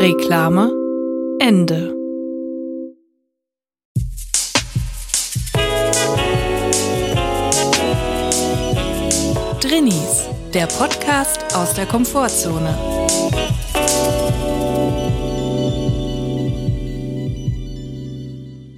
Reklame Ende. Drinnies, der Podcast aus der Komfortzone.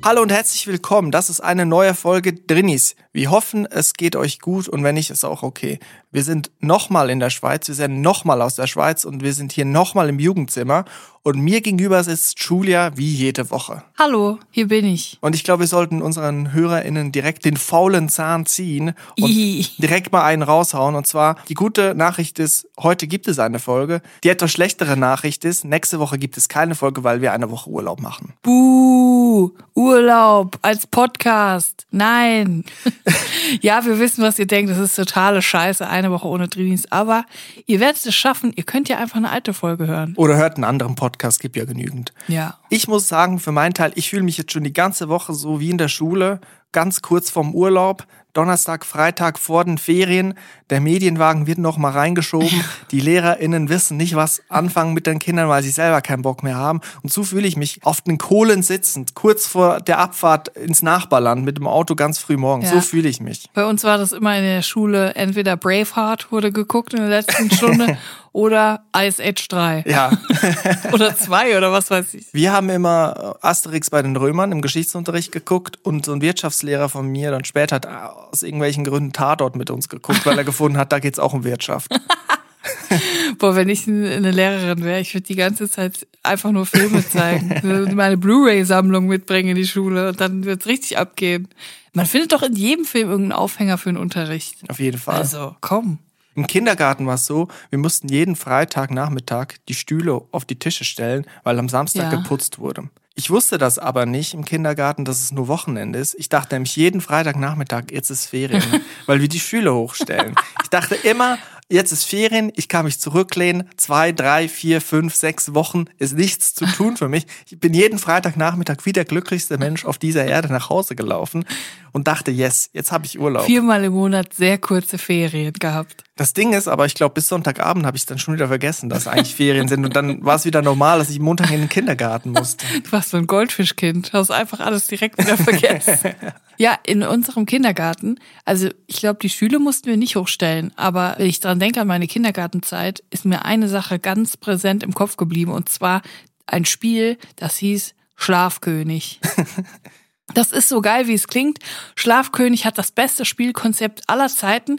Hallo und herzlich willkommen. Das ist eine neue Folge Drinnies. Wir hoffen, es geht euch gut und wenn nicht, ist auch okay. Wir sind nochmal in der Schweiz, wir sind nochmal aus der Schweiz und wir sind hier nochmal im Jugendzimmer und mir gegenüber sitzt Julia wie jede Woche. Hallo, hier bin ich. Und ich glaube, wir sollten unseren HörerInnen direkt den faulen Zahn ziehen und Ih. direkt mal einen raushauen. Und zwar, die gute Nachricht ist, heute gibt es eine Folge. Die etwas schlechtere Nachricht ist, nächste Woche gibt es keine Folge, weil wir eine Woche Urlaub machen. Buh, Urlaub als Podcast. Nein. ja, wir wissen, was ihr denkt. Das ist totale Scheiße, eine Woche ohne Drinis. Aber ihr werdet es schaffen. Ihr könnt ja einfach eine alte Folge hören. Oder hört einen anderen Podcast, gibt ja genügend. Ja. Ich muss sagen, für meinen Teil, ich fühle mich jetzt schon die ganze Woche so wie in der Schule, ganz kurz vorm Urlaub. Donnerstag, Freitag vor den Ferien. Der Medienwagen wird noch mal reingeschoben. Die LehrerInnen wissen nicht, was anfangen mit den Kindern, weil sie selber keinen Bock mehr haben. Und so fühle ich mich auf den Kohlen sitzend, kurz vor der Abfahrt ins Nachbarland mit dem Auto ganz früh morgens. Ja. So fühle ich mich. Bei uns war das immer in der Schule, entweder Braveheart wurde geguckt in der letzten Stunde oder Ice Age 3. Ja. Oder 2 oder was weiß ich. Wir haben immer Asterix bei den Römern im Geschichtsunterricht geguckt und so ein Wirtschaftslehrer von mir dann später hat aus irgendwelchen Gründen Tatort mit uns geguckt, weil er gefunden hat, da geht's auch um Wirtschaft. Boah, wenn ich eine Lehrerin wäre, ich würde die ganze Zeit einfach nur Filme zeigen. Meine Blu-ray-Sammlung mitbringen in die Schule und dann wird's richtig abgehen. Man findet doch in jedem Film irgendeinen Aufhänger für den Unterricht. Auf jeden Fall. Also, komm. Im Kindergarten war es so, wir mussten jeden Freitagnachmittag die Stühle auf die Tische stellen, weil am Samstag Ja. geputzt wurde. Ich wusste das aber nicht im Kindergarten, dass es nur Wochenende ist. Ich dachte nämlich jeden Freitagnachmittag, jetzt ist Ferien, weil wir die Stühle hochstellen. Ich dachte immer, jetzt ist Ferien, ich kann mich zurücklehnen, zwei, drei, vier, fünf, sechs Wochen ist nichts zu tun für mich. Ich bin jeden Freitagnachmittag wie der glücklichste Mensch auf dieser Erde nach Hause gelaufen und dachte, yes, jetzt habe ich Urlaub. Viermal im Monat sehr kurze Ferien gehabt. Das Ding ist aber, ich glaube, bis Sonntagabend habe ich dann schon wieder vergessen, dass eigentlich Ferien sind. Und dann war es wieder normal, dass ich Montag in den Kindergarten musste. Du warst so ein Goldfischkind, hast einfach alles direkt wieder vergessen. ja, in unserem Kindergarten, also ich glaube, die Schüler mussten wir nicht hochstellen, aber wenn ich dran denke an meine Kindergartenzeit, ist mir eine Sache ganz präsent im Kopf geblieben und zwar ein Spiel, das hieß Schlafkönig. Das ist so geil, wie es klingt. Schlafkönig hat das beste Spielkonzept aller Zeiten.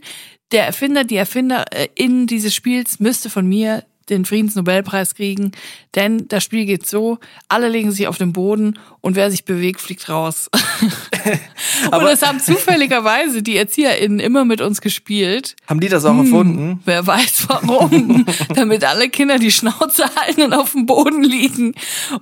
Der Erfinder, die Erfinderin dieses Spiels müsste von mir den Friedensnobelpreis kriegen, denn das Spiel geht so, alle legen sich auf den Boden und wer sich bewegt, fliegt raus. und es haben zufälligerweise die ErzieherInnen immer mit uns gespielt. Haben die das auch erfunden? Wer weiß warum. Damit alle Kinder die Schnauze halten und auf dem Boden liegen.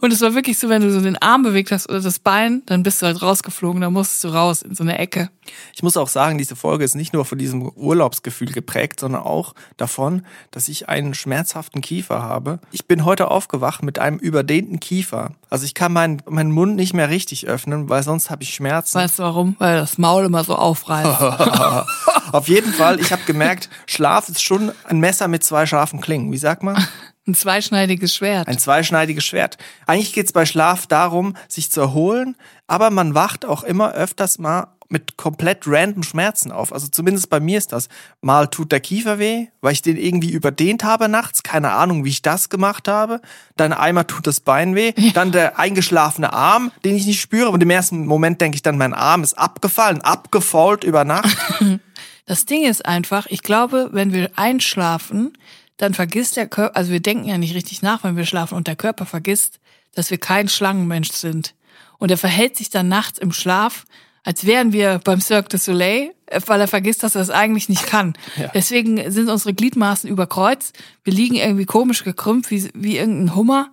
Und es war wirklich so, wenn du so den Arm bewegt hast oder das Bein, dann bist du halt rausgeflogen, dann musstest du raus in so eine Ecke. Ich muss auch sagen, diese Folge ist nicht nur von diesem Urlaubsgefühl geprägt, sondern auch davon, dass ich einen schmerzhaften Kiefer habe. Ich bin heute aufgewacht mit einem überdehnten Kiefer. Also ich kann meinen, meinen Mund nicht mehr richtig öffnen, weil sonst habe ich Schmerzen. Weißt du warum? Weil das Maul immer so aufreißt. Auf jeden Fall, ich habe gemerkt, Schlaf ist schon ein Messer mit zwei scharfen Klingen. Wie sagt man? Ein zweischneidiges Schwert. Ein zweischneidiges Schwert. Eigentlich geht's bei Schlaf darum, sich zu erholen, aber man wacht auch immer öfters mal mit komplett random Schmerzen auf. Also zumindest bei mir ist das. Mal tut der Kiefer weh, weil ich den irgendwie überdehnt habe nachts. Keine Ahnung, wie ich das gemacht habe. Dann einmal tut das Bein weh. Dann der eingeschlafene Arm, den ich nicht spüre. Und im ersten Moment denke ich dann, mein Arm ist abgefallen, abgefault über Nacht. Das Ding ist einfach, ich glaube, wenn wir einschlafen, dann vergisst der Körper, also wir denken ja nicht richtig nach, wenn wir schlafen und der Körper vergisst, dass wir kein Schlangenmensch sind. Und er verhält sich dann nachts im Schlaf, als wären wir beim Cirque du Soleil, äh, weil er vergisst, dass er es eigentlich nicht kann. Ja. Deswegen sind unsere Gliedmaßen überkreuzt. Wir liegen irgendwie komisch gekrümmt, wie, wie irgendein Hummer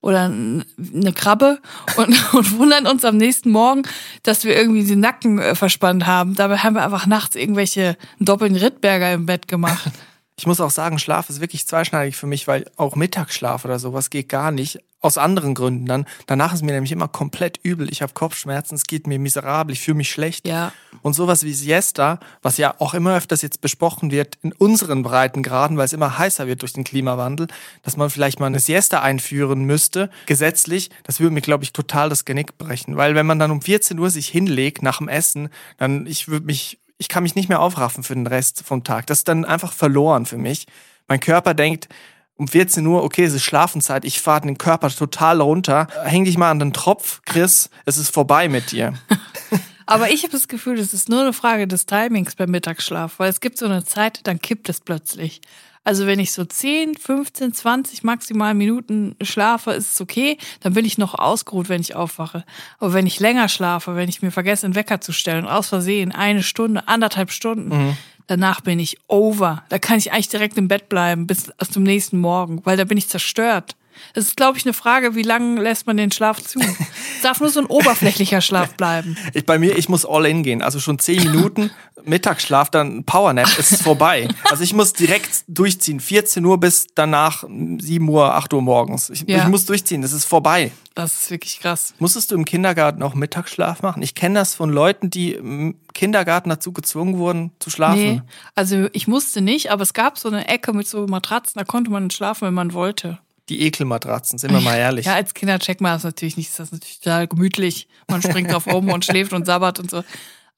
oder eine Krabbe und, und wundern uns am nächsten Morgen, dass wir irgendwie den Nacken äh, verspannt haben. Dabei haben wir einfach nachts irgendwelche doppelten Rittberger im Bett gemacht. Ich muss auch sagen, Schlaf ist wirklich zweischneidig für mich, weil auch Mittagsschlaf oder sowas geht gar nicht. Aus anderen Gründen dann. Danach ist mir nämlich immer komplett übel. Ich habe Kopfschmerzen, es geht mir miserabel, ich fühle mich schlecht. Ja. Und sowas wie Siesta, was ja auch immer öfters jetzt besprochen wird in unseren Breitengraden, weil es immer heißer wird durch den Klimawandel, dass man vielleicht mal eine Siesta einführen müsste, gesetzlich, das würde mir, glaube ich, total das Genick brechen. Weil wenn man dann um 14 Uhr sich hinlegt nach dem Essen, dann ich würde mich, ich kann mich nicht mehr aufraffen für den Rest vom Tag. Das ist dann einfach verloren für mich. Mein Körper denkt, um 14 Uhr, okay, es ist Schlafenszeit, ich fahre den Körper total runter. Häng dich mal an den Tropf, Chris, es ist vorbei mit dir. Aber ich habe das Gefühl, das ist nur eine Frage des Timings beim Mittagsschlaf, weil es gibt so eine Zeit, dann kippt es plötzlich. Also wenn ich so 10, 15, 20 maximal Minuten schlafe, ist es okay. Dann bin ich noch ausgeruht, wenn ich aufwache. Aber wenn ich länger schlafe, wenn ich mir vergesse, einen Wecker zu stellen, aus Versehen, eine Stunde, anderthalb Stunden, danach bin ich over. Da kann ich eigentlich direkt im Bett bleiben bis zum nächsten Morgen, weil da bin ich zerstört. Das ist, glaube ich, eine Frage, wie lange lässt man den Schlaf zu? Es darf nur so ein oberflächlicher Schlaf bleiben. Ich, bei mir, ich muss all in gehen. Also schon zehn Minuten Mittagsschlaf, dann Powernap, es ist vorbei. Also ich muss direkt durchziehen. 14 Uhr bis danach 7 Uhr, 8 Uhr morgens. Ich, Ja. ich muss durchziehen, das ist vorbei. Das ist wirklich krass. Musstest du im Kindergarten auch Mittagsschlaf machen? Ich kenne das von Leuten, die im Kindergarten dazu gezwungen wurden, zu schlafen. Nee, also ich musste nicht, aber es gab so eine Ecke mit so Matratzen, da konnte man schlafen, wenn man wollte. Die Ekelmatratzen, sind wir mal ehrlich. Ja, als Kinder checkt man das natürlich nicht. Das ist natürlich total gemütlich. Man springt drauf rum und schläft und sabbert und so.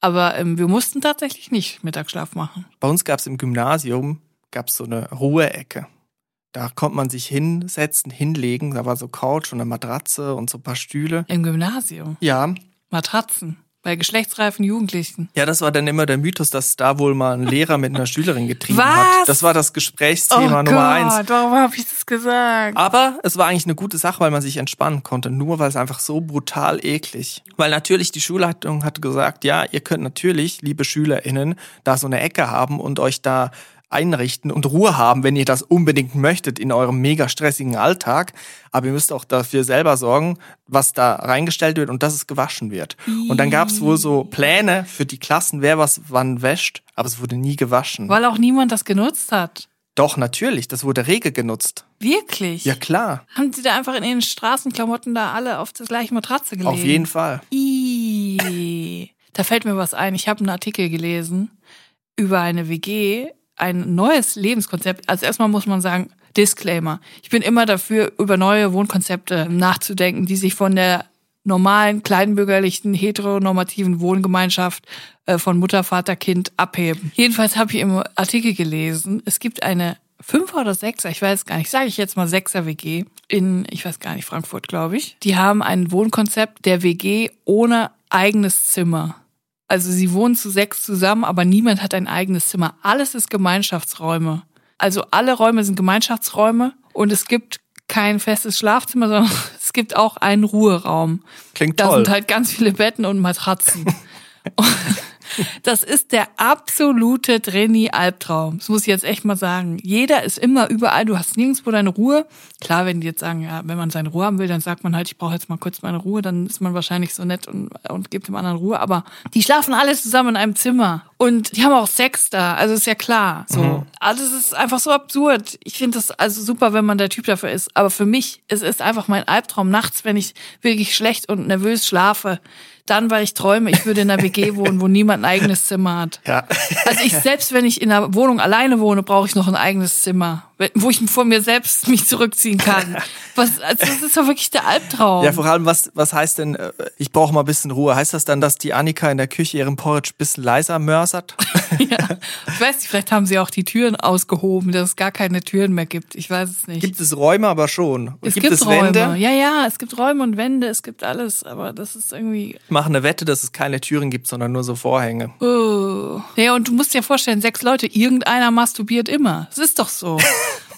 Aber ähm, wir mussten tatsächlich nicht Mittagsschlaf machen. Bei uns gab es im Gymnasium gab's so eine Ruheecke. Da konnte man sich hinsetzen, hinlegen. Da war so Couch und eine Matratze und so ein paar Stühle. Im Gymnasium. Ja, Matratzen. Bei geschlechtsreifen Jugendlichen. Ja, das war dann immer der Mythos, dass da wohl mal ein Lehrer mit einer Schülerin getrieben Was? hat. Das war das Gesprächsthema oh Nummer Gott, eins. warum habe ich das gesagt? Aber es war eigentlich eine gute Sache, weil man sich entspannen konnte, nur weil es einfach so brutal eklig. Weil natürlich die Schulleitung hat gesagt, ja, ihr könnt natürlich, liebe SchülerInnen, da so eine Ecke haben und euch da einrichten und Ruhe haben, wenn ihr das unbedingt möchtet in eurem mega stressigen Alltag. Aber ihr müsst auch dafür selber sorgen, was da reingestellt wird und dass es gewaschen wird. Und dann gab es wohl so Pläne für die Klassen, wer was wann wäscht, aber es wurde nie gewaschen. Weil auch niemand das genutzt hat. Doch, natürlich, das wurde rege genutzt. Wirklich? Ja klar, Haben sie da einfach in ihren Straßenklamotten da alle auf das gleiche Matratze gelegt? auf jeden Fall. Ih, da fällt mir was ein. Ich habe einen Artikel gelesen über eine WG, ein neues Lebenskonzept. Also erstmal muss man sagen, Disclaimer. Ich bin immer dafür, über neue Wohnkonzepte nachzudenken, die sich von der normalen, kleinbürgerlichen, heteronormativen Wohngemeinschaft äh, von Mutter, Vater, Kind abheben. Jedenfalls habe ich im Artikel gelesen, es gibt eine Fünfer oder Sechser, ich weiß gar nicht, sage ich jetzt mal Sechser WG in, ich weiß gar nicht, Frankfurt, glaube ich. Die haben ein Wohnkonzept der WG ohne eigenes Zimmer. Also sie wohnen zu sechs zusammen, aber niemand hat ein eigenes Zimmer. Alles ist Gemeinschaftsräume. Also alle Räume sind Gemeinschaftsräume und es gibt kein festes Schlafzimmer, sondern es gibt auch einen Ruheraum. Klingt Da toll. sind halt ganz viele Betten und Matratzen. Und das ist der absolute Trainee-Albtraum. Das muss ich jetzt echt mal sagen. Jeder ist immer überall. Du hast nirgendwo deine Ruhe. Klar, wenn die jetzt sagen, ja, wenn man seine Ruhe haben will, dann sagt man halt, ich brauche jetzt mal kurz meine Ruhe. Dann ist man wahrscheinlich so nett und, und gibt dem anderen Ruhe. Aber die schlafen alle zusammen in einem Zimmer. Und die haben auch Sex da. Also ist ja klar. So. Alles ist einfach so absurd. Ich finde das also super, wenn man der Typ dafür ist. Aber für mich, es ist einfach mein Albtraum nachts, wenn ich wirklich schlecht und nervös schlafe. Dann, weil ich träume, ich würde in einer WG wohnen, wo niemand ein eigenes Zimmer hat. Ja. Also ich selbst, wenn ich in einer Wohnung alleine wohne, brauche ich noch ein eigenes Zimmer, wo ich von mir selbst mich zurückziehen kann. Was, also das ist doch wirklich der Albtraum. Ja, vor allem, was, was heißt denn, äh, ich brauche mal ein bisschen Ruhe? Heißt das dann, dass die Annika in der Küche ihren Porridge ein bisschen leiser mörsert? ja. Ich weiß nicht, vielleicht haben sie auch die Türen ausgehoben, dass es gar keine Türen mehr gibt. Ich weiß es nicht. Gibt es Räume, aber schon. Es gibt, gibt es Räume. Wände? Ja, ja, es gibt Räume und Wände, es gibt alles, aber das ist irgendwie. Mache eine Wette, dass es keine Türen gibt, sondern nur so Vorhänge. Oh. Ja, und du musst dir vorstellen, sechs Leute, irgendeiner masturbiert immer. Es ist doch so.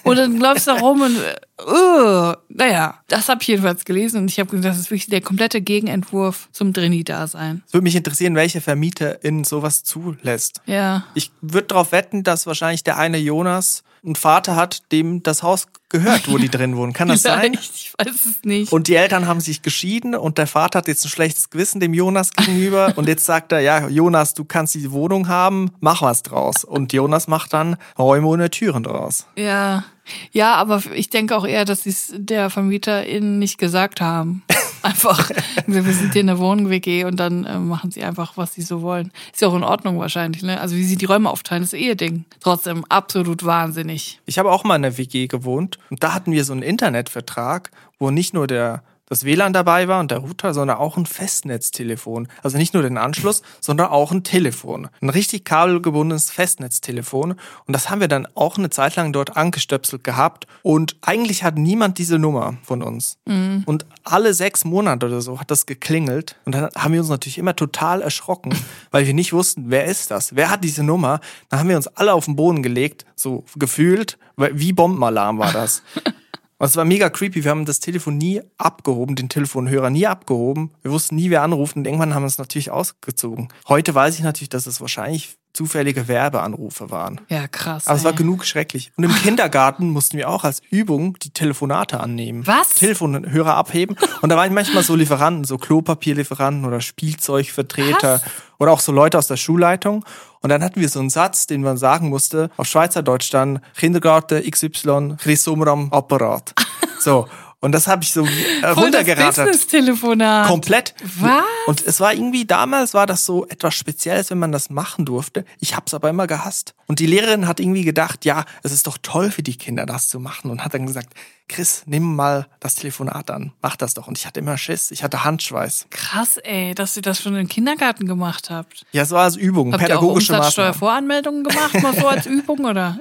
Und dann läufst du da rum und uh, naja, das habe ich jedenfalls gelesen und ich habe gesagt, das ist wirklich der komplette Gegenentwurf zum Drini-Dasein. Es würde mich interessieren, welche Vermieter in sowas zulässt. Ja. Ich würde darauf wetten, dass wahrscheinlich der eine Jonas einen Vater hat, dem das Haus gehört, wo die drin wohnen. Kann das sein? Ich weiß es nicht. Und die Eltern haben sich geschieden und der Vater hat jetzt ein schlechtes Gewissen dem Jonas gegenüber und jetzt sagt er, ja, Jonas, du kannst die Wohnung haben, mach was draus. Und Jonas macht dann Räume ohne Türen draus. ja. Ja, aber ich denke auch eher, dass sie es der VermieterInnen nicht gesagt haben. Einfach, wir sind hier in der Wohnung-WG und dann äh, machen sie einfach, was sie so wollen. Ist ja auch in Ordnung wahrscheinlich, ne? Also wie sie die Räume aufteilen, ist eh ihr Ding. Trotzdem absolut wahnsinnig. Ich habe auch mal in der WG gewohnt und da hatten wir so einen Internetvertrag, wo nicht nur der das WLAN dabei war und der Router, sondern auch ein Festnetztelefon. Also nicht nur den Anschluss, sondern auch ein Telefon. Ein richtig kabelgebundenes Festnetztelefon. Und das haben wir dann auch eine Zeit lang dort angestöpselt gehabt. Und eigentlich hat niemand diese Nummer von uns. Und alle sechs Monate oder so hat das geklingelt. Und dann haben wir uns natürlich immer total erschrocken, weil wir nicht wussten, wer ist das? Wer hat diese Nummer? Dann haben wir uns alle auf den Boden gelegt, so gefühlt, wie Bombenalarm war das. Und es war mega creepy. Wir haben das Telefon nie abgehoben, den Telefonhörer nie abgehoben. Wir wussten nie, wer anruft und irgendwann haben wir es natürlich ausgezogen. Heute weiß ich natürlich, dass es wahrscheinlich zufällige Werbeanrufe waren. Ja, krass. Aber es war genug schrecklich. Und im Kindergarten mussten wir auch als Übung die Telefonate annehmen. Was? Telefonhörer abheben. Und da waren manchmal so Lieferanten, so Klopapierlieferanten oder Spielzeugvertreter oder auch so Leute aus der Schulleitung. Und dann hatten wir so einen Satz, den man sagen musste, auf Schweizerdeutsch dann, Kindergarten XY, Chrysomram Apparat. So. Und das habe ich so äh, runtergerattert. Business-Telefonat. Komplett. Was? Und es war irgendwie, damals war das so etwas Spezielles, wenn man das machen durfte. Ich hab's aber immer gehasst. Und die Lehrerin hat irgendwie gedacht, ja, es ist doch toll für die Kinder, das zu machen. Und hat dann gesagt, Chris, nimm mal das Telefonat an. Mach das doch. Und ich hatte immer Schiss. Ich hatte Handschweiß. Krass, ey, dass ihr das schon im Kindergarten gemacht habt. Ja, war als Übung, Habt ihr auch pädagogische. Umsatzsteuervoranmeldungen gemacht, mal so als Übung, oder?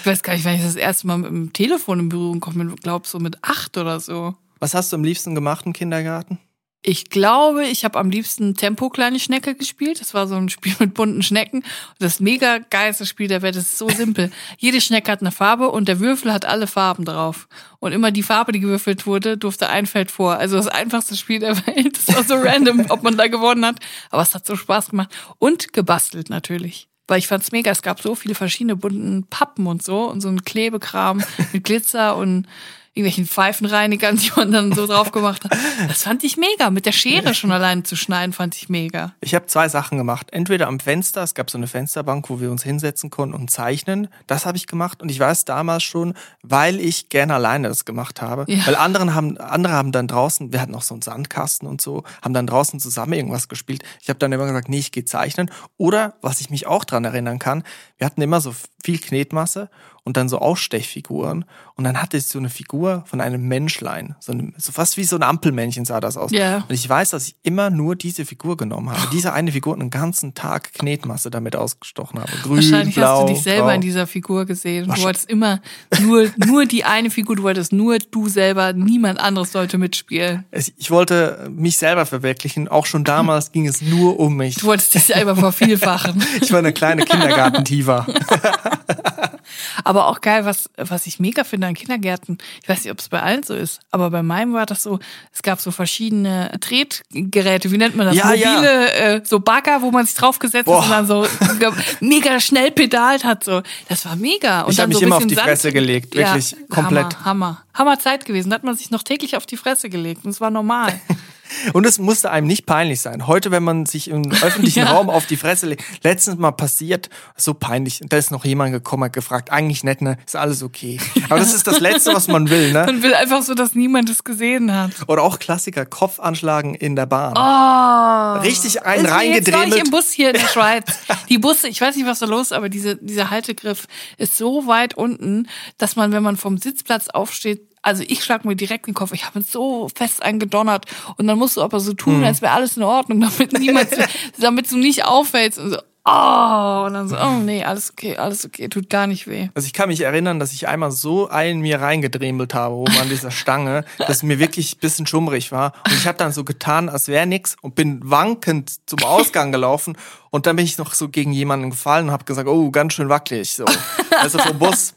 Ich weiß gar nicht, wann ich das erste Mal mit dem Telefon in Berührung komme. Ich glaube, so mit acht oder so. Was hast du am liebsten gemacht im Kindergarten? Ich glaube, ich habe am liebsten Tempo kleine Schnecke gespielt. Das war so ein Spiel mit bunten Schnecken. Das mega geilste Spiel der Welt. Das ist so simpel. Jede Schnecke hat eine Farbe und der Würfel hat alle Farben drauf. Und immer die Farbe, die gewürfelt wurde, durfte ein Feld vor. Also das einfachste Spiel der Welt. Das war so random, ob man da gewonnen hat. Aber es hat so Spaß gemacht. Und gebastelt natürlich. Weil ich fand's mega. Es gab so viele verschiedene bunten Pappen und so. Und so ein Klebekram mit Glitzer und irgendwelchen Pfeifenreinigern, die man dann so drauf gemacht hat. Das fand ich mega. Mit der Schere schon allein zu schneiden, fand ich mega. Ich habe zwei Sachen gemacht. Entweder am Fenster, es gab so eine Fensterbank, wo wir uns hinsetzen konnten und zeichnen. Das habe ich gemacht. Und ich weiß damals schon, weil ich gerne alleine das gemacht habe. Ja. Weil anderen haben, andere haben dann draußen, wir hatten noch so einen Sandkasten und so, haben dann draußen zusammen irgendwas gespielt. Ich habe dann immer gesagt, nee, ich gehe zeichnen. Oder, was ich mich auch dran erinnern kann, wir hatten immer so viel Knetmasse und dann so Ausstechfiguren. Und dann hatte ich so eine Figur von einem Menschlein. So, eine, so fast wie so ein Ampelmännchen sah das aus. Ja. Und ich weiß, dass ich immer nur diese Figur genommen habe. Diese eine Figur und einen ganzen Tag Knetmasse damit ausgestochen habe. Grün, Wahrscheinlich blau, hast du dich selber grau. in dieser Figur gesehen. Du wolltest immer nur, nur die eine Figur, du wolltest nur du selber, niemand anderes sollte mitspielen. Ich wollte mich selber verwirklichen. Auch schon damals ging es nur um mich. Du wolltest dich selber vervielfachen. Ich war eine kleine Kindergartentiva. Aber auch geil, was, was ich mega finde an Kindergärten. Ich weiß nicht, ob es bei allen so ist, aber bei meinem war das so, es gab so verschiedene Tretgeräte, wie nennt man das? Ja, ja. Mobile, Äh, so Bagger, wo man sich draufgesetzt Boah. hat und dann so mega schnell pedalt hat. So. Das war mega. Und Ich dann hab mich so immer auf die Sand- Fresse gelegt, wirklich ja, komplett. Hammer, Hammer. Hammer Zeit gewesen. Da hat man sich noch täglich auf die Fresse gelegt und es war normal. Und es musste einem nicht peinlich sein. Heute, wenn man sich im öffentlichen Ja. Raum auf die Fresse legt, letztens mal passiert, so peinlich. Da ist noch jemand gekommen, hat gefragt, eigentlich nett, ne? Ist alles okay. Aber das ist das Letzte, was man will, ne? Man will einfach so, dass niemand es gesehen hat. Oder auch Klassiker, Kopfanschlagen in der Bahn. Oh. Richtig einen neulich reingedremelt. im Bus hier in der Schweiz. Die Busse, ich weiß nicht, was da los ist, aber diese, dieser Haltegriff ist so weit unten, dass man, wenn man vom Sitzplatz aufsteht, also ich schlag mir direkt den Kopf, ich habe es so fest eingedonnert und dann musst du aber so tun, Hm. als wäre alles in Ordnung, damit niemand, damit du nicht auffällst und so, oh, und dann so, oh nee, alles okay, alles okay, tut gar nicht weh. Also ich kann mich erinnern, dass ich einmal so einen mir reingedremelt habe oben an dieser Stange, dass mir wirklich ein bisschen schummrig war. Und ich habe dann so getan, als wäre nix und bin wankend zum Ausgang gelaufen. Und dann bin ich noch so gegen jemanden gefallen und habe gesagt, oh, ganz schön wackelig. So. Also vom Bus.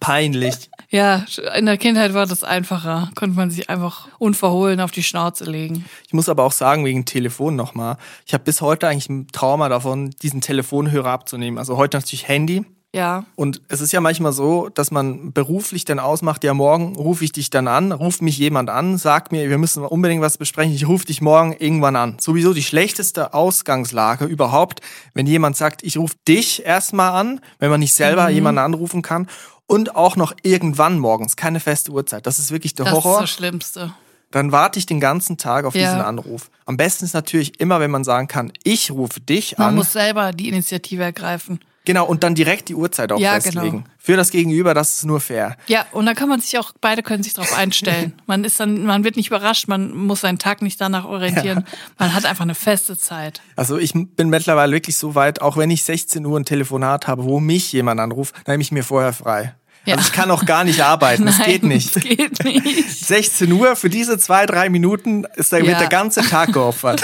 Peinlich. Ja, in der Kindheit war das einfacher. Konnte man sich einfach unverhohlen auf die Schnauze legen. Ich muss aber auch sagen, wegen Telefon nochmal. Ich habe bis heute eigentlich ein Trauma davon, diesen Telefonhörer abzunehmen. Also heute natürlich Handy. Ja. Und es ist ja manchmal so, dass man beruflich dann ausmacht, ja, morgen rufe ich dich dann an, ruft mich jemand an, sagt mir, wir müssen unbedingt was besprechen, ich rufe dich morgen irgendwann an. Sowieso die schlechteste Ausgangslage überhaupt, wenn jemand sagt, ich rufe dich erstmal an, wenn man nicht selber Mhm. jemanden anrufen kann. Und auch noch irgendwann morgens, keine feste Uhrzeit. Das ist wirklich der Das Horror. ist das Schlimmste. Dann warte ich den ganzen Tag auf Ja. diesen Anruf. Am besten ist natürlich immer, wenn man sagen kann, ich rufe dich Man an. muss selber die Initiative ergreifen. Genau, und dann direkt die Uhrzeit auch Ja, festlegen. genau. Für das Gegenüber, das ist nur fair. Ja, und dann kann man sich auch, beide können sich darauf einstellen. Man ist dann, man wird nicht überrascht, man muss seinen Tag nicht danach orientieren. Man hat einfach eine feste Zeit. Also ich bin mittlerweile wirklich so weit, auch wenn ich 16 Uhr ein Telefonat habe, wo mich jemand anruft, dann nehme ich mir vorher frei. Ja. Also ich kann auch gar nicht arbeiten, das Nein, geht nicht. Das geht nicht. 16 Uhr, für diese zwei, drei Minuten ist da wird Ja. der ganze Tag geopfert.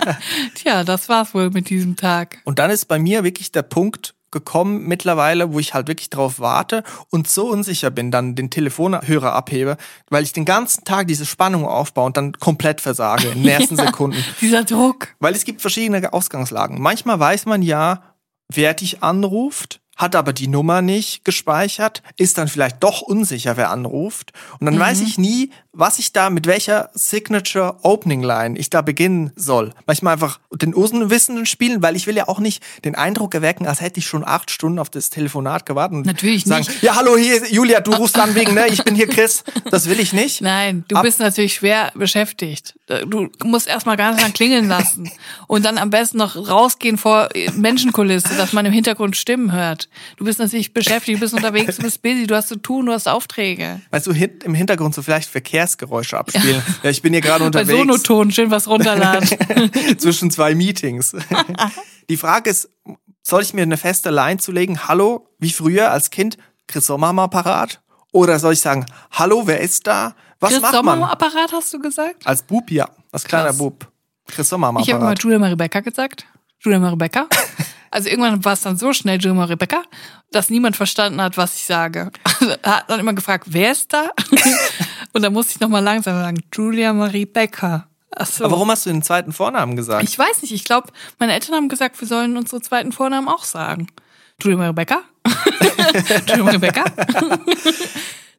Tja, das war's wohl mit diesem Tag. Und dann ist bei mir wirklich der Punkt gekommen mittlerweile, wo ich halt wirklich drauf warte und so unsicher bin, dann den Telefonhörer abhebe, weil ich den ganzen Tag diese Spannung aufbaue und dann komplett versage in den ersten Ja, Sekunden. Dieser Druck. Weil es gibt verschiedene Ausgangslagen. Manchmal weiß man ja, wer dich anruft, hat aber die Nummer nicht gespeichert, ist dann vielleicht doch unsicher, wer anruft. Und dann weiß ich nie, was ich da, mit welcher Signature Opening Line ich da beginnen soll. Manchmal einfach den Unwissenden spielen, weil ich will ja auch nicht den Eindruck erwecken, als hätte ich schon acht Stunden auf das Telefonat gewartet und Natürlich sagen, nicht. ja, hallo, hier, Julia, du rufst an wegen, ne, ich bin hier Chris. Das will ich nicht. Nein, du Ab- bist natürlich schwer beschäftigt. Du musst erstmal ganz lang klingeln lassen und dann am besten noch rausgehen vor Menschenkulisse, dass man im Hintergrund Stimmen hört. Du bist natürlich beschäftigt, du bist unterwegs, du bist busy, du hast zu tun, du hast Aufträge. Weißt du, im Hintergrund so vielleicht Verkehrsgeräusche abspielen. Ja, ich bin hier gerade Bei unterwegs. Sonoton schön was runterladen. zwischen zwei Meetings. Die Frage ist, soll ich mir eine feste Line zulegen? Hallo, wie früher als Kind, Chris Sommer mal parat? Oder soll ich sagen, hallo, wer ist da? Was Chris macht Sommer man? Apparat hast du gesagt? Als Bub, ja. Als kleiner Krass. Bub. Chris Sommer am Ich habe immer Apparat. Julia Maribecca gesagt. Julia Maribecca. Also irgendwann war es dann so schnell Julia Maribecca, dass niemand verstanden hat, was ich sage. Also hat dann immer gefragt, wer ist da? Und dann musste ich nochmal langsam sagen, Julia Marie Becker. Ach so. Aber warum hast du den zweiten Vornamen gesagt? Ich weiß nicht, ich glaube, meine Eltern haben gesagt, wir sollen unsere zweiten Vornamen auch sagen. Julia Marie Becker? Julia Marie Becker?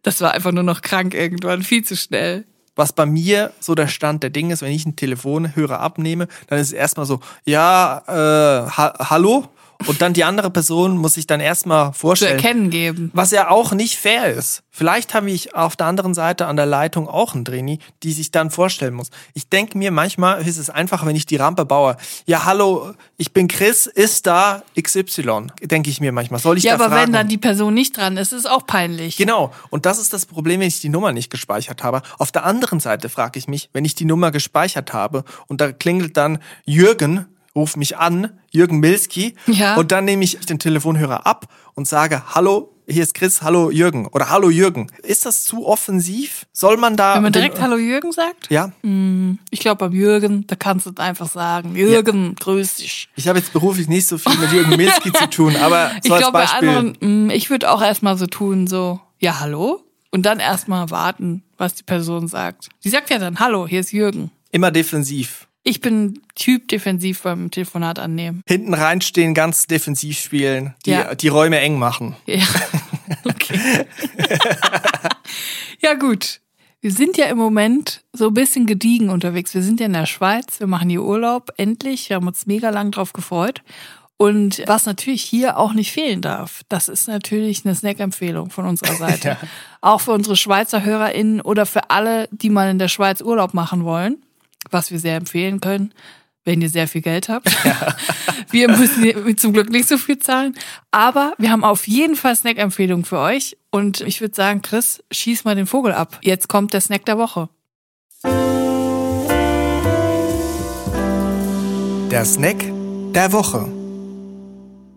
Das war einfach nur noch krank irgendwann, viel zu schnell. Was bei mir so der Stand der Dinge ist, wenn ich einen Telefonhörer abnehme, dann ist es erstmal so, ja, äh, ha hallo? Und dann die andere Person muss sich dann erstmal Zu vorstellen. erkennen geben. Was ja auch nicht fair ist. Vielleicht habe ich auf der anderen Seite an der Leitung auch einen Trainee, die sich dann vorstellen muss. Ich denke mir, manchmal ist es einfach, wenn ich die Rampe baue. Ja, hallo, ich bin Chris, ist da XY? Denke ich mir manchmal. Soll ich Ja, da aber fragen? wenn dann die Person nicht dran ist, ist es auch peinlich. Genau. Und das ist das Problem, wenn ich die Nummer nicht gespeichert habe. Auf der anderen Seite frage ich mich, wenn ich die Nummer gespeichert habe und da klingelt dann Jürgen, ruf mich an, Jürgen Milski, Ja. und dann nehme ich den Telefonhörer ab und sage, hallo, hier ist Chris, hallo Jürgen oder hallo Jürgen. Ist das zu offensiv? Soll man da... Wenn man den- direkt Hallo Jürgen sagt? Ja, Ich glaube, beim Jürgen, da kannst du einfach sagen, Jürgen, grüß dich. ich habe jetzt beruflich nicht so viel mit Jürgen Milski zu tun, aber Ich so als glaube, bei anderen, ich würde auch erstmal so tun, so, ja, hallo? Und dann erstmal warten, was die Person sagt. Die sagt ja dann, hallo, hier ist Jürgen. immer defensiv. Ich bin Typ defensiv beim Telefonat annehmen. Hinten reinstehen, ganz defensiv spielen, die, Ja. die Räume eng machen. Ja, okay. ja, gut. Wir sind ja im Moment so ein bisschen gediegen unterwegs. Wir sind ja in der Schweiz, wir machen hier Urlaub, endlich. Wir haben uns mega lang drauf gefreut. Und was natürlich hier auch nicht fehlen darf, das ist natürlich eine Snack-Empfehlung von unserer Seite. Ja. Auch für unsere Schweizer HörerInnen oder für alle, die mal in der Schweiz Urlaub machen wollen, was wir sehr empfehlen können, wenn ihr sehr viel Geld habt. Wir müssen zum Glück nicht so viel zahlen. Aber wir haben auf jeden Fall Snack-Empfehlungen für euch. Und ich würde sagen, Chris, schieß mal den Vogel ab. Jetzt kommt der Snack der Woche. Der Snack der Woche.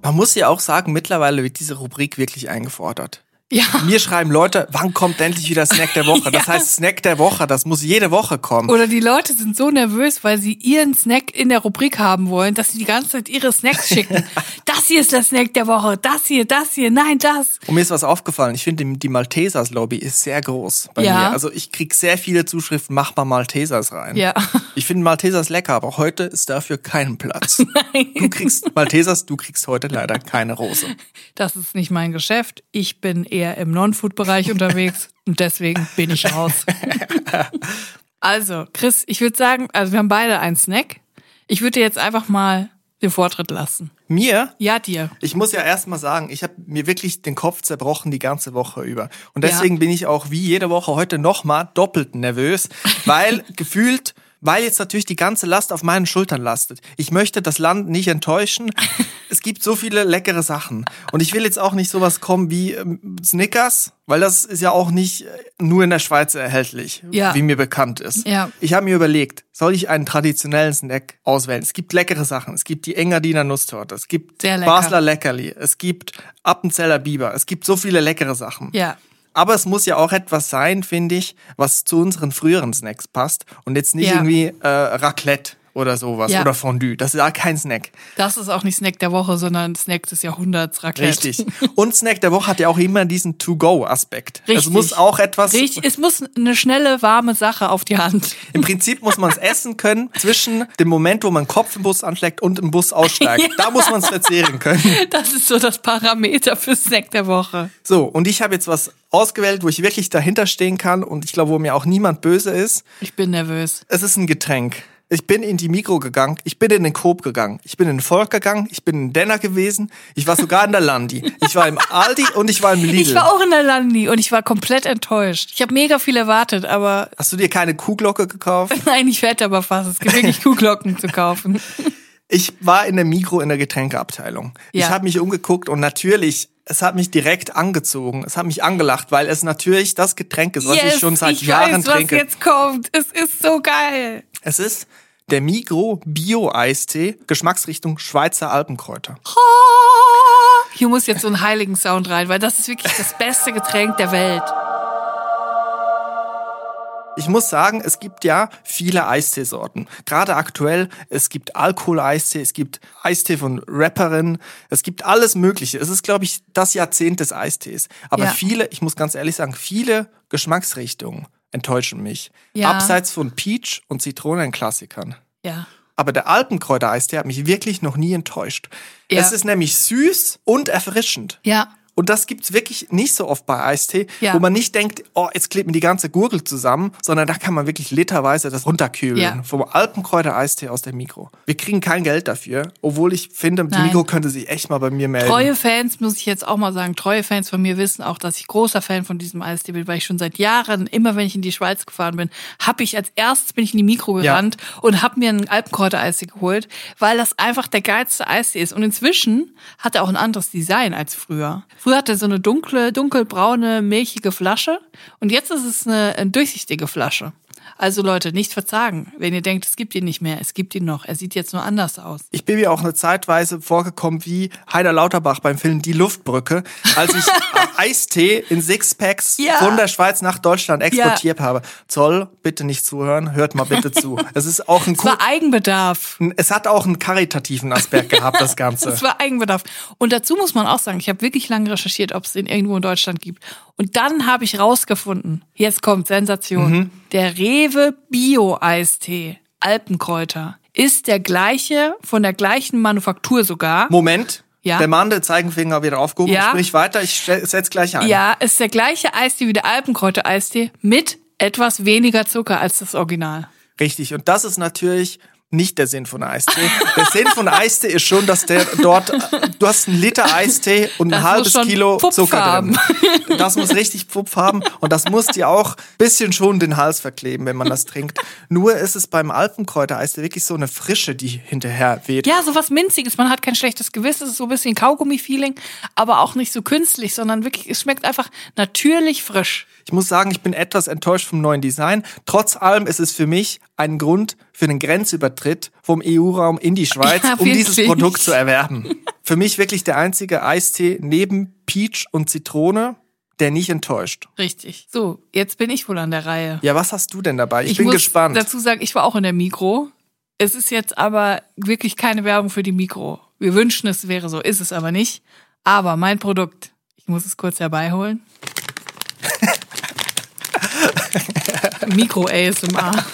Man muss ja auch sagen, mittlerweile wird diese Rubrik wirklich eingefordert. Ja. Mir schreiben Leute, wann kommt endlich wieder Snack der Woche? Das Ja. heißt, Snack der Woche, das muss jede Woche kommen. Oder die Leute sind so nervös, weil sie ihren Snack in der Rubrik haben wollen, dass sie die ganze Zeit ihre Snacks schicken. das hier ist der Snack der Woche, das hier, das hier, nein, das. Und mir ist was aufgefallen. Ich finde, die- die Maltesers-Lobby ist sehr groß bei Ja. mir. Also ich krieg sehr viele Zuschriften, mach mal Maltesers rein. Ja. Ich finde Maltesers lecker, aber heute ist dafür kein Platz. Du kriegst Maltesers, du kriegst heute leider keine Rose. Das ist nicht mein Geschäft. Ich bin eher im Non-Food-Bereich unterwegs und deswegen bin ich raus. also, Chris, ich würde sagen, also wir haben beide einen Snack. Ich würde dir jetzt einfach mal den Vortritt lassen. Mir Ja, dir. Ich muss ja erst mal sagen, ich habe mir wirklich den Kopf zerbrochen die ganze Woche über. Und deswegen bin ich auch wie jede Woche heute noch mal doppelt nervös, weil gefühlt, weil jetzt natürlich die ganze Last auf meinen Schultern lastet. Ich möchte das Land nicht enttäuschen. Es gibt so viele leckere Sachen. Und ich will jetzt auch nicht sowas kommen wie ähm, Snickers, weil das ist ja auch nicht äh, nur in der Schweiz erhältlich, Ja. wie mir bekannt ist. Ja. Ich habe mir überlegt, soll ich einen traditionellen Snack auswählen? Es gibt leckere Sachen. Es gibt die Engadiner Nusstorte. Es gibt lecker. Basler Leckerli. Es gibt Appenzeller Biber. Es gibt so viele leckere Sachen. Ja. Aber es muss ja auch etwas sein, finde ich, was zu unseren früheren Snacks passt. Und jetzt nicht Ja. irgendwie äh, Raclette oder sowas Ja. oder Fondue. Das ist ja kein Snack. Das ist auch nicht Snack der Woche, sondern Snack des Jahrhunderts, Raclette. Richtig. Und Snack der Woche hat ja auch immer diesen To-Go-Aspekt. Es Richtig. muss auch etwas. Richtig, es muss eine schnelle, warme Sache auf die Hand. Im Prinzip muss man es essen können zwischen dem Moment, wo man Kopf im Bus anschlägt und im Bus aussteigt. Da muss man es verzehren können. Das ist so das Parameter für Snack der Woche. So, und ich habe jetzt was ausgewählt, wo ich wirklich dahinter stehen kann und ich glaube, wo mir auch niemand böse ist. Ich bin nervös. Es ist ein Getränk. Ich bin in die Mikro gegangen, ich bin in den Coop gegangen, ich bin in den Volk gegangen, ich bin in Denner gewesen, ich war sogar in der Landi, ich war im Aldi und ich war im Lidl. Ich war auch in der Landi und ich war komplett enttäuscht. Ich habe mega viel erwartet, aber Hast du dir keine Kuhglocke gekauft? nein, ich werde aber fast. Es gibt wirklich Kuhglocken zu kaufen. Ich war in der Mikro in der Getränkeabteilung. Ich Ja. habe mich umgeguckt und natürlich, es hat mich direkt angezogen. Es hat mich angelacht, weil es natürlich das Getränk ist, was ich schon seit ich Jahren weiß, trinke. was jetzt kommt. Es ist so geil. Es ist der Migro Bio-Eistee, Geschmacksrichtung Schweizer Alpenkräuter. Hier muss jetzt so ein heiligen Sound rein, weil das ist wirklich das beste Getränk der Welt. Ich muss sagen, es gibt ja viele Eisteesorten. Gerade aktuell, es gibt Alkohol-Eistee, es gibt Eistee von Rapperinnen, es gibt alles Mögliche. Es ist, glaube ich, das Jahrzehnt des Eistees. Aber Ja. viele, ich muss ganz ehrlich sagen, viele Geschmacksrichtungen enttäuschen mich. Ja. Abseits von Peach und Zitronenklassikern. Ja. Aber der Alpenkräuter-Eistee hat mich wirklich noch nie enttäuscht. Ja. Es ist nämlich süß und erfrischend. Ja. Und das gibt's wirklich nicht so oft bei Eistee, Ja. wo man nicht denkt, oh, jetzt klebt mir die ganze Gurgel zusammen, sondern da kann man wirklich literweise das runterkühlen. Ja. Vom Alpenkräuter-Eistee aus der Mikro. Wir kriegen kein Geld dafür, obwohl ich finde, die Nein. Mikro könnte sich echt mal bei mir melden. Treue Fans, muss ich jetzt auch mal sagen, treue Fans von mir wissen auch, dass ich großer Fan von diesem Eistee bin, weil ich schon seit Jahren, immer wenn ich in die Schweiz gefahren bin, habe ich als erstes bin ich in die Mikro Ja. gerannt und habe mir einen Alpenkräuter-Eistee geholt, weil das einfach der geilste Eistee ist. Und inzwischen hat er auch ein anderes Design als früher. Früher hatte er so eine dunkle, dunkelbraune, milchige Flasche und jetzt ist es eine, eine durchsichtige Flasche. Also Leute, nicht verzagen, wenn ihr denkt, es gibt ihn nicht mehr. Es gibt ihn noch. Er sieht jetzt nur anders aus. Ich bin mir auch eine Zeitweise vorgekommen wie Heider Lauterbach beim Film Die Luftbrücke, als ich Eistee in Sixpacks Ja. von der Schweiz nach Deutschland exportiert habe. Zoll, bitte nicht zuhören, hört mal bitte zu. Es ist auch ein Es war Eigenbedarf. Es hat auch einen karitativen Aspekt gehabt, das Ganze. Das war Eigenbedarf. Und dazu muss man auch sagen, ich habe wirklich lange recherchiert, ob es den irgendwo in Deutschland gibt. Und dann habe ich rausgefunden, jetzt kommt Sensation, Mhm. der Rewe Bio-Eistee, Alpenkräuter, ist der gleiche, von der gleichen Manufaktur sogar. Moment. Ja. Der Mann, der Zeigenfinger wieder aufgehoben. Ja. Sprich weiter, ich setz gleich ein. Ja, ist der gleiche Eistee wie der Alpenkräuter-Eistee mit etwas weniger Zucker als das Original. Richtig. Und das ist natürlich nicht der Sinn von Eistee. Der Sinn von Eistee ist schon, dass der dort, du hast einen Liter Eistee und ein Das muss halbes Kilo Pfupf Zucker haben. drin. Das muss richtig Pfupf haben und das muss dir auch bisschen schon den Hals verkleben, wenn man das trinkt. Nur ist es beim Alpenkräuter-Eistee wirklich so eine Frische, die hinterher weht. Ja, so was Minziges. Man hat kein schlechtes Gewissen. Es ist so ein bisschen Kaugummi-Feeling, aber auch nicht so künstlich, sondern wirklich, es schmeckt einfach natürlich frisch. Ich muss sagen, ich bin etwas enttäuscht vom neuen Design. Trotz allem ist es für mich ein Grund für einen Grenzübertritt vom EU-Raum in die Schweiz, Ja, um dieses. Produkt zu erwerben. für mich wirklich der einzige Eistee neben Peach und Zitrone, der nicht enttäuscht. Richtig. So, jetzt bin ich wohl an der Reihe. Ja, was hast du denn dabei? Ich, bin muss gespannt. dazu sagen, ich war auch in der Mikro. Es ist jetzt aber wirklich keine Werbung für die Mikro. Wir wünschen, es wäre so, ist es aber nicht. Aber mein Produkt, ich muss es kurz herbeiholen. Mikro ASMR.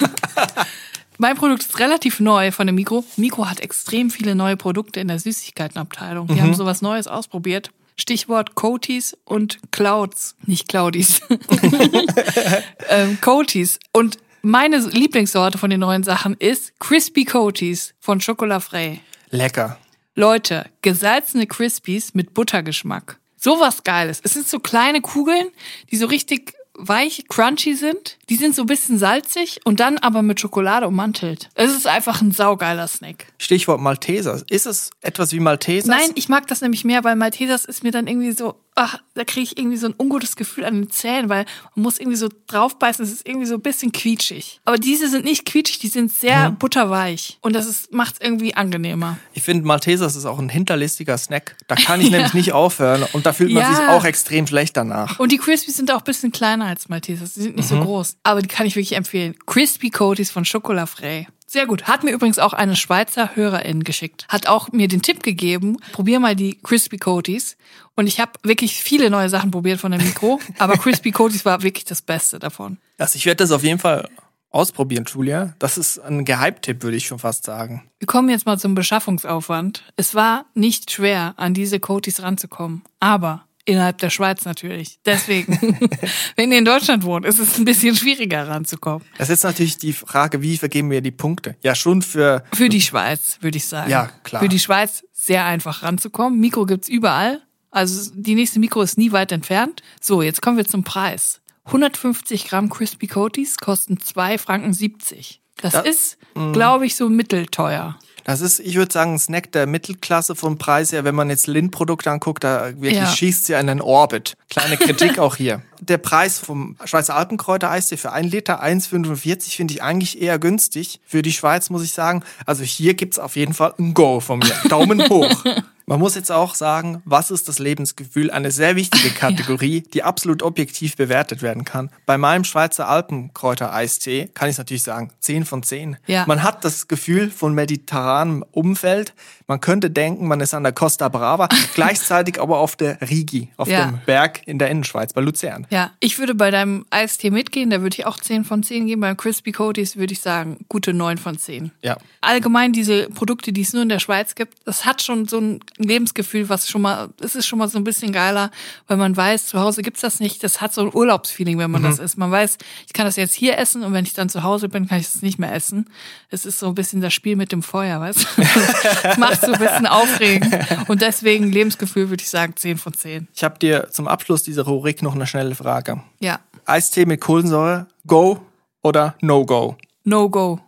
Mein Produkt ist relativ neu von der Mikro. Mikro hat extrem viele neue Produkte in der Süßigkeitenabteilung. Die haben sowas Neues ausprobiert. Stichwort Coaties und Clouds. Nicht Cloudies. ähm, Coaties. Und meine Lieblingssorte von den neuen Sachen ist Crispy Coaties von Chocolat Frey. Lecker. Leute, gesalzene Crispies mit Buttergeschmack. Sowas Geiles. Es sind so kleine Kugeln, die so richtig weich, crunchy sind. Die sind so ein bisschen salzig und dann aber mit Schokolade ummantelt. Es ist einfach ein saugeiler Snack. Stichwort Malteser. Ist es etwas wie Maltesers? Nein, ich mag das nämlich mehr, weil Maltesers ist mir dann irgendwie so, ach, da kriege ich irgendwie so ein ungutes Gefühl an den Zähnen, weil man muss irgendwie so draufbeißen, es ist irgendwie so ein bisschen quietschig. Aber diese sind nicht quietschig, die sind sehr butterweich und das macht es irgendwie angenehmer. Ich finde, Maltesers ist auch ein hinterlistiger Snack. Da kann ich nämlich nicht aufhören und da fühlt man Ja. sich auch extrem schlecht danach. Und die Crispies sind auch ein bisschen kleiner als Maltesers. Die sind nicht so groß. Aber die kann ich wirklich empfehlen. Crispy Coaties von Chocolat Frey. Sehr gut. Hat mir übrigens auch eine Schweizer Hörerin geschickt. Hat auch mir den Tipp gegeben, probier mal die Crispy Coaties. Und ich habe wirklich viele neue Sachen probiert von der Mikro. aber Crispy Coaties war wirklich das Beste davon. Also ich werde das auf jeden Fall ausprobieren, Julia. Das ist ein Geheimtipp, würde ich schon fast sagen. Wir kommen jetzt mal zum Beschaffungsaufwand. Es war nicht schwer, an diese Coaties ranzukommen. Aber innerhalb der Schweiz natürlich. Deswegen, wenn ihr in Deutschland wohnt, ist es ein bisschen schwieriger ranzukommen. Das ist jetzt natürlich die Frage, wie vergeben wir die Punkte? Ja, schon für Für die Schweiz, würde ich sagen. Ja, klar. Für die Schweiz sehr einfach ranzukommen. Mikro gibt's überall. Also die nächste Mikro ist nie weit entfernt. So, jetzt kommen wir zum Preis. 150 Gramm Crispy Coaties kosten 2 Franken 70. Das Da- ist, glaube ich, so mittelteuer. Das ist, ich würde sagen, ein Snack der Mittelklasse vom Preis her. Wenn man jetzt Lind-Produkte anguckt, da wirklich Ja. schießt sie in den Orbit. Kleine Kritik auch hier. Der Preis vom Schweizer Alpenkräuter-Eistee für ein Liter 1,45 finde ich eigentlich eher günstig. Für die Schweiz muss ich sagen, also hier gibt's auf jeden Fall ein Go von mir. Daumen hoch. Man muss jetzt auch sagen, was ist das Lebensgefühl? Eine sehr wichtige Kategorie, die absolut objektiv bewertet werden kann. Bei meinem Schweizer Alpenkräuter-Eistee kann ich natürlich sagen, 10 von 10. Ja. Man hat das Gefühl von mediterranem Umfeld. Man könnte denken, man ist an der Costa Brava, gleichzeitig aber auf der Rigi, auf Ja. dem Berg in der Innenschweiz, bei Luzern. Ja, ich würde bei deinem Eistee mitgehen, da würde ich auch 10 von 10 geben. Beim Crispy Coaties würde ich sagen, gute 9 von 10. Ja. Allgemein diese Produkte, die es nur in der Schweiz gibt, das hat schon so ein Lebensgefühl, was schon mal, es ist schon mal so ein bisschen geiler, weil man weiß, zu Hause gibt's das nicht. Das hat so ein Urlaubsfeeling, wenn man das isst. Man weiß, ich kann das jetzt hier essen und wenn ich dann zu Hause bin, kann ich das nicht mehr essen. Es ist so ein bisschen das Spiel mit dem Feuer, weißt du? macht so ein bisschen aufregend. Und deswegen Lebensgefühl würde ich sagen 10 von 10. Ich habe dir zum Abschluss dieser Rubrik noch eine schnelle Frage. Ja. Eistee mit Kohlensäure, Go oder No Go? No go.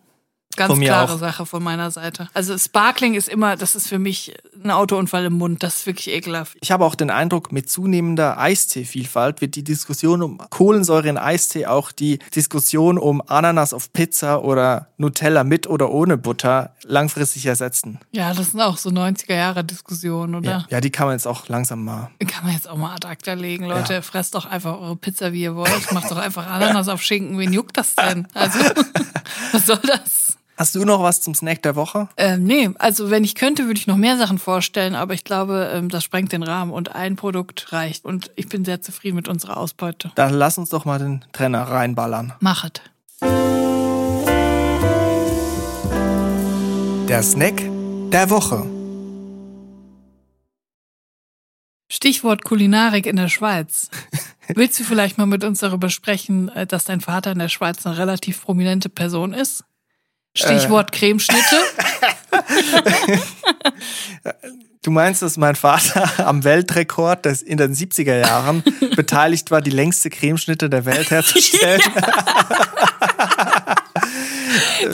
Ganz klare auch. Sache von meiner Seite. Also Sparkling ist immer, das ist für mich ein Autounfall im Mund. Das ist wirklich ekelhaft. Ich habe auch den Eindruck, mit zunehmender Eisteevielfalt wird die Diskussion um Kohlensäure in Eistee auch die Diskussion um Ananas auf Pizza oder Nutella mit oder ohne Butter langfristig ersetzen. Ja, das sind auch so 90er Jahre Diskussionen, oder? Ja, ja die kann man jetzt auch langsam mal. Kann man jetzt auch mal ad acta legen, Leute. Ja. Fresst doch einfach eure Pizza, wie ihr wollt. Macht doch einfach Ananas auf Schinken. Wen juckt das denn? Also, was soll das? Hast du noch was zum Snack der Woche? Ähm, nee, also wenn ich könnte, würde ich noch mehr Sachen vorstellen, aber ich glaube, ähm, das sprengt den Rahmen und ein Produkt reicht. Und ich bin sehr zufrieden mit unserer Ausbeute. Dann lass uns doch mal den Trenner reinballern. Machet. Der Snack der Woche. Stichwort Kulinarik in der Schweiz. Willst du vielleicht mal mit uns darüber sprechen, äh, dass dein Vater in der Schweiz eine relativ prominente Person ist? Stichwort Cremeschnitte. Du meinst, dass mein Vater am Weltrekord des in den 70er Jahren beteiligt war, die längste Cremeschnitte der Welt herzustellen?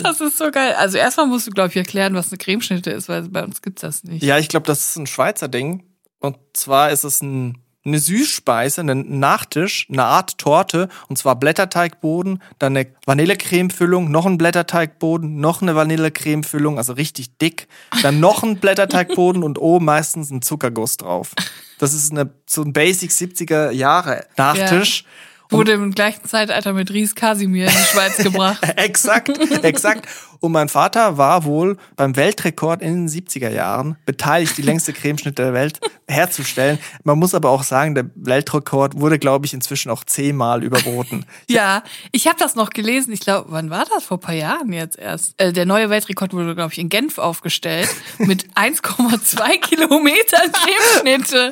Das ist so geil. Also erstmal musst du, glaube ich, erklären, was eine Cremeschnitte ist, weil bei uns gibt's das nicht. Ja, ich glaube, das ist ein Schweizer Ding. Und zwar ist es ein eine Süßspeise, einen Nachtisch, eine Art Torte, und zwar Blätterteigboden, dann eine Vanillecremefüllung, noch ein Blätterteigboden, noch eine Vanillecremefüllung, also richtig dick, dann noch ein Blätterteigboden und oben meistens ein Zuckerguss drauf. Das ist eine, so ein Basic 70er Jahre Nachtisch. Ja. Wurde im gleichen Zeitalter mit Ries Casimir in die Schweiz gebracht. exakt, exakt. Und mein Vater war wohl beim Weltrekord in den 70er Jahren beteiligt, die längste Cremeschnitte der Welt herzustellen. Man muss aber auch sagen, der Weltrekord wurde, glaube ich, inzwischen auch zehnmal überboten. ja, ich habe das noch gelesen. Ich glaube, wann war das? Vor ein paar Jahren jetzt erst. Äh, der neue Weltrekord wurde, glaube ich, in Genf aufgestellt mit 1,2 Kilometern Cremeschnitte.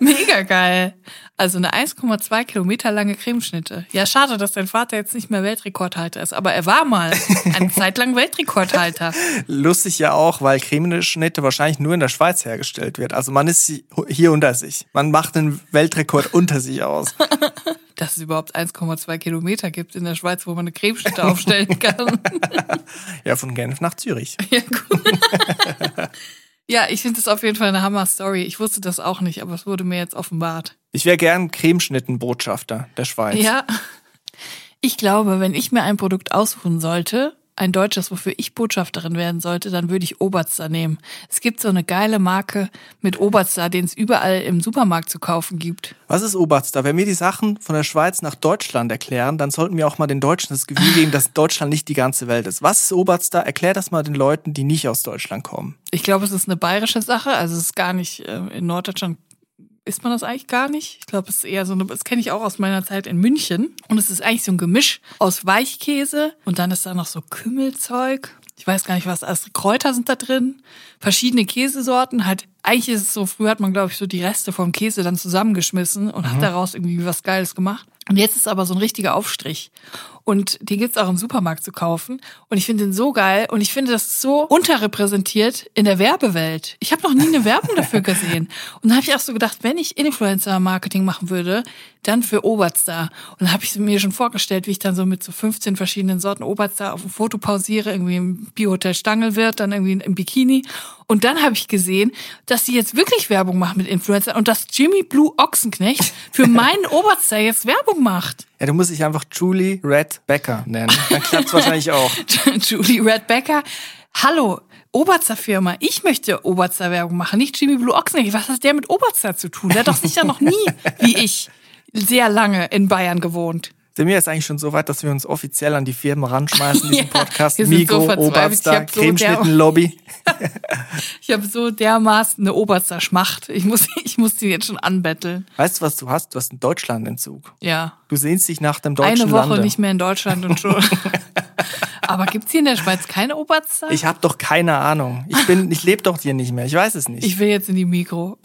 Mega geil. Also eine 1,2 Kilometer lange Cremeschnitte. Ja, schade, dass dein Vater jetzt nicht mehr Weltrekordhalter ist, aber er war mal eine Zeit lang Weltrekordhalter. Lustig ja auch, weil Cremeschnitte wahrscheinlich nur in der Schweiz hergestellt wird. Also man ist hier unter sich. Man macht den Weltrekord unter sich aus. Dass es überhaupt 1,2 Kilometer gibt in der Schweiz, wo man eine Cremeschnitte aufstellen kann. ja, von Genf nach Zürich. Ja, gut. Ja, ich finde das auf jeden Fall eine Hammer-Story. Ich wusste das auch nicht, aber es wurde mir jetzt offenbart. Ich wäre gern Cremeschnittenbotschafter der Schweiz. Ja. Ich glaube, wenn ich mir ein Produkt aussuchen sollte, ein deutsches, wofür ich Botschafterin werden sollte, dann würde ich Oberster nehmen. Es gibt so eine geile Marke mit Oberster, den es überall im Supermarkt zu kaufen gibt. Was ist Oberster? Wenn wir die Sachen von der Schweiz nach Deutschland erklären, dann sollten wir auch mal den Deutschen das Gefühl geben, dass Deutschland nicht die ganze Welt ist. Was ist Oberster? Erklär das mal den Leuten, die nicht aus Deutschland kommen. Ich glaube, es ist eine bayerische Sache. Also es ist gar nicht äh, in Norddeutschland isst man das eigentlich gar nicht. Ich glaube, es ist eher so eine, das kenne ich auch aus meiner Zeit in München. Und es ist eigentlich so ein Gemisch aus Weichkäse und dann ist da noch so Kümmelzeug. Ich weiß gar nicht, was, also Kräuter sind da drin, verschiedene Käsesorten. Halt, eigentlich ist es so, früher hat man, glaube ich, so die Reste vom Käse dann zusammengeschmissen und mhm. hat daraus irgendwie was Geiles gemacht. Und jetzt ist aber so ein richtiger Aufstrich. Und den gibt's auch im Supermarkt zu kaufen. Und ich finde den so geil. Und ich finde das so unterrepräsentiert in der Werbewelt. Ich habe noch nie eine Werbung dafür gesehen. Und dann habe ich auch so gedacht, wenn ich Influencer-Marketing machen würde, dann für Oberstar. Und dann habe ich mir schon vorgestellt, wie ich dann so mit so 15 verschiedenen Sorten Oberstar auf dem Foto pausiere, irgendwie im Biohotel Stangel wird, dann irgendwie im Bikini. Und dann habe ich gesehen, dass sie jetzt wirklich Werbung machen mit Influencern und dass Jimmy Blue Ochsenknecht für meinen Oberstar jetzt Werbung macht. Ja, du musst dich einfach Julie Red Becker nennen. Dann klappt's wahrscheinlich auch. Julie Red Becker. Hallo, Oberster Firma. Ich möchte Oberster Werbung machen, nicht Jimmy Blue Ochsenknecht. Was hat der mit Oberster zu tun? Der hat doch sicher noch nie, wie ich, sehr lange in Bayern gewohnt. Sind wir jetzt eigentlich schon so weit, dass wir uns offiziell an die Firmen ranschmeißen, diesen ja, Podcast? Migo, so Oberster, so Cremeschnittenlobby. ich habe so dermaßen eine Oberster-Schmacht. Ich muss, ich muss die jetzt schon anbetteln. Weißt du, was du hast? Du hast einen Deutschlandentzug. Ja. Du sehnst dich nach dem deutschen Eine Woche Lande. nicht mehr in Deutschland und schon. Aber gibt's hier in der Schweiz keine Oberster? Ich habe doch keine Ahnung. Ich bin, ich lebe doch hier nicht mehr. Ich weiß es nicht. Ich will jetzt in die Mikro.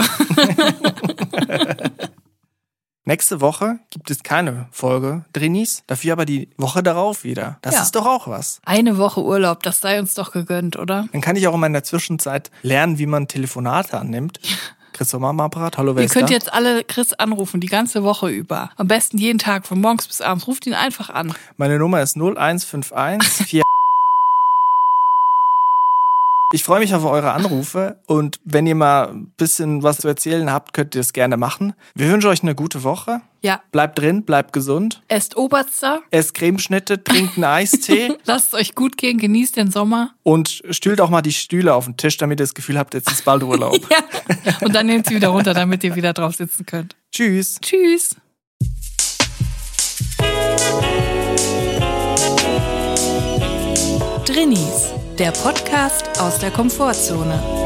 Nächste Woche gibt es keine Folge Drinis, dafür aber die Woche darauf wieder. Das ja. ist doch auch was. Eine Woche Urlaub, das sei uns doch gegönnt, oder? Dann kann ich auch immer in der Zwischenzeit lernen, wie man Telefonate annimmt. Chris Sommer am Apparat. Hallo, wer Ihr könnt da? jetzt alle Chris anrufen, die ganze Woche über. Am besten jeden Tag, von morgens bis abends. Ruft ihn einfach an. Meine Nummer ist 0151 4 Ich freue mich auf eure Anrufe und wenn ihr mal ein bisschen was zu erzählen habt, könnt ihr es gerne machen. Wir wünschen euch eine gute Woche. Ja. Bleibt drin, bleibt gesund. Esst Oberster. Esst Cremeschnitte, trinkt einen Eistee. Lasst euch gut gehen, genießt den Sommer. Und stühlt auch mal die Stühle auf den Tisch, damit ihr das Gefühl habt, jetzt ist bald Urlaub. ja. Und dann nehmt sie wieder runter, damit ihr wieder drauf sitzen könnt. Tschüss. Tschüss. Drinnies der Podcast aus der Komfortzone.